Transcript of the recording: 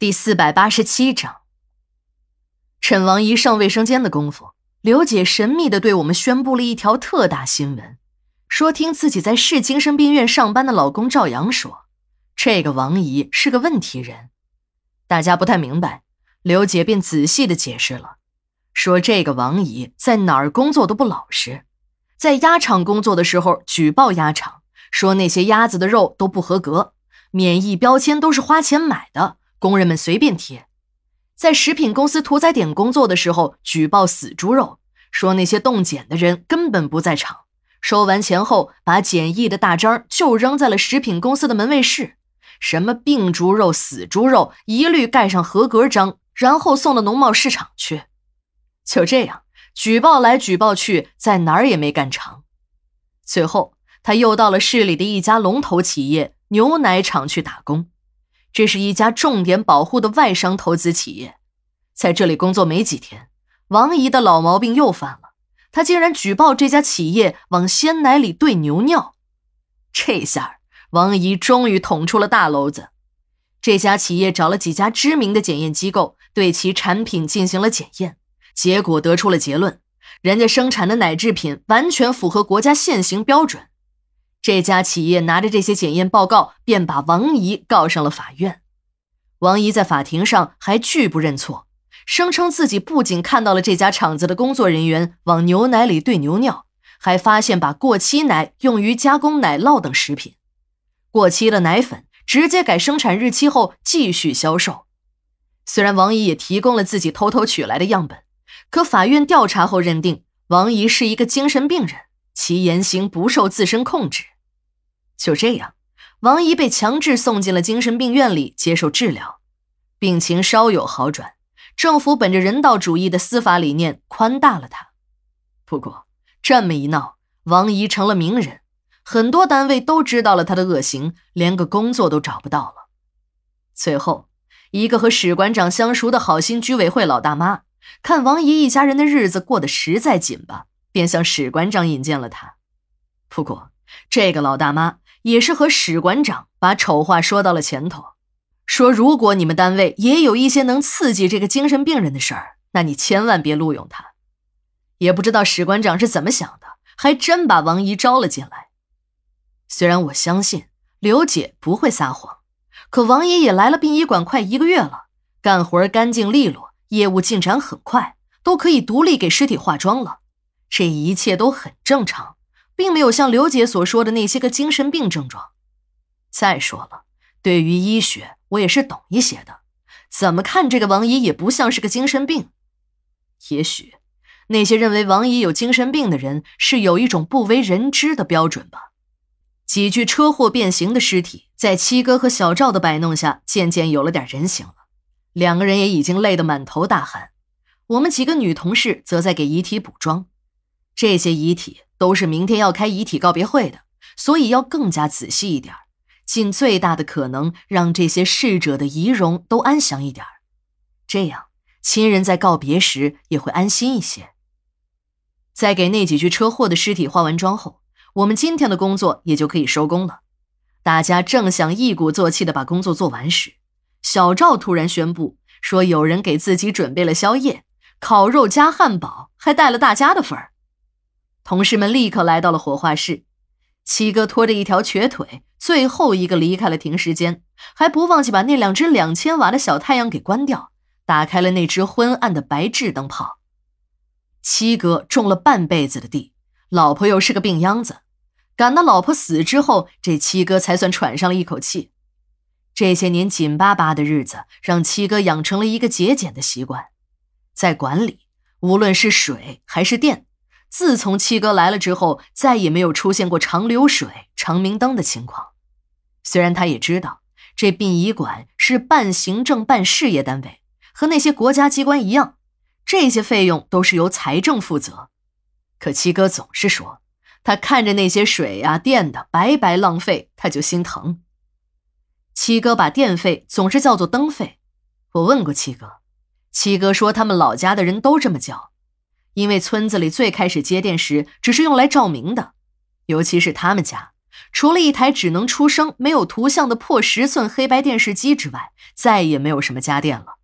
第四百八十七章，趁王姨上卫生间的功夫，刘姐神秘的对我们宣布了一条特大新闻，说听自己在市精神病院上班的老公赵阳说，这个王姨是个问题人。大家不太明白，刘姐便仔细的解释了，说这个王姨在哪儿工作都不老实，在鸭场工作的时候举报鸭场，说那些鸭子的肉都不合格，免疫标签都是花钱买的。工人们随便贴，在食品公司屠宰点工作的时候举报死猪肉，说那些冻检的人根本不在场，收完钱后把检疫的大章就扔在了食品公司的门卫室，什么病猪肉、死猪肉一律盖上合格章，然后送到农贸市场去。就这样举报来举报去，在哪儿也没干成。最后他又到了市里的一家龙头企业牛奶厂去打工。这是一家重点保护的外商投资企业，在这里工作没几天，王姨的老毛病又犯了。她竟然举报这家企业往鲜奶里兑牛尿，这下王姨终于捅出了大篓子。这家企业找了几家知名的检验机构，对其产品进行了检验，结果得出了结论：人家生产的奶制品完全符合国家现行标准。这家企业拿着这些检验报告，便把王姨告上了法院。王姨在法庭上还拒不认错，声称自己不仅看到了这家厂子的工作人员往牛奶里兑牛尿，还发现把过期奶用于加工奶酪等食品，过期的奶粉直接改生产日期后继续销售。虽然王姨也提供了自己偷偷取来的样本，可法院调查后认定王姨是一个精神病人。其言行不受自身控制，就这样，王姨被强制送进了精神病院里接受治疗，病情稍有好转。政府本着人道主义的司法理念宽大了她。不过这么一闹，王姨成了名人，很多单位都知道了她的恶行，连个工作都找不到了。最后，一个和史馆长相熟的好心居委会老大妈，看王姨一家人的日子过得实在紧巴。便向史馆长引荐了他，不过这个老大妈也是和史馆长把丑话说到了前头，说如果你们单位也有一些能刺激这个精神病人的事儿，那你千万别录用他。也不知道史馆长是怎么想的，还真把王姨招了进来。虽然我相信刘姐不会撒谎，可王姨也来了殡仪馆快一个月了，干活干净利落，业务进展很快，都可以独立给尸体化妆了。这一切都很正常，并没有像刘姐所说的那些个精神病症状。再说了，对于医学，我也是懂一些的。怎么看这个王姨也不像是个精神病。也许，那些认为王姨有精神病的人是有一种不为人知的标准吧。几具车祸变形的尸体，在七哥和小赵的摆弄下，渐渐有了点人形了。两个人也已经累得满头大汗。我们几个女同事则在给遗体补妆。这些遗体都是明天要开遗体告别会的，所以要更加仔细一点，尽最大的可能让这些逝者的遗容都安详一点，这样亲人在告别时也会安心一些。在给那几具车祸的尸体化完妆后，我们今天的工作也就可以收工了。大家正想一鼓作气的把工作做完时，小赵突然宣布说有人给自己准备了宵夜，烤肉加汉堡，还带了大家的份儿。同事们立刻来到了火化室，七哥拖着一条瘸腿，最后一个离开了停尸间，还不忘记把那两只两千瓦的小太阳给关掉，打开了那只昏暗的白炽灯泡。七哥种了半辈子的地，老婆又是个病秧子，赶到老婆死之后，这七哥才算喘上了一口气。这些年紧巴巴的日子，让七哥养成了一个节俭的习惯，在管理，无论是水还是电。自从七哥来了之后，再也没有出现过长流水、长明灯的情况。虽然他也知道这殡仪馆是半行政半事业单位，和那些国家机关一样，这些费用都是由财政负责。可七哥总是说，他看着那些水呀、电的白白浪费，他就心疼。七哥把电费总是叫做灯费。我问过七哥，七哥说他们老家的人都这么叫。因为村子里最开始接电时只是用来照明的，尤其是他们家除了一台只能出声没有图像的破十寸黑白电视机之外，再也没有什么家电了。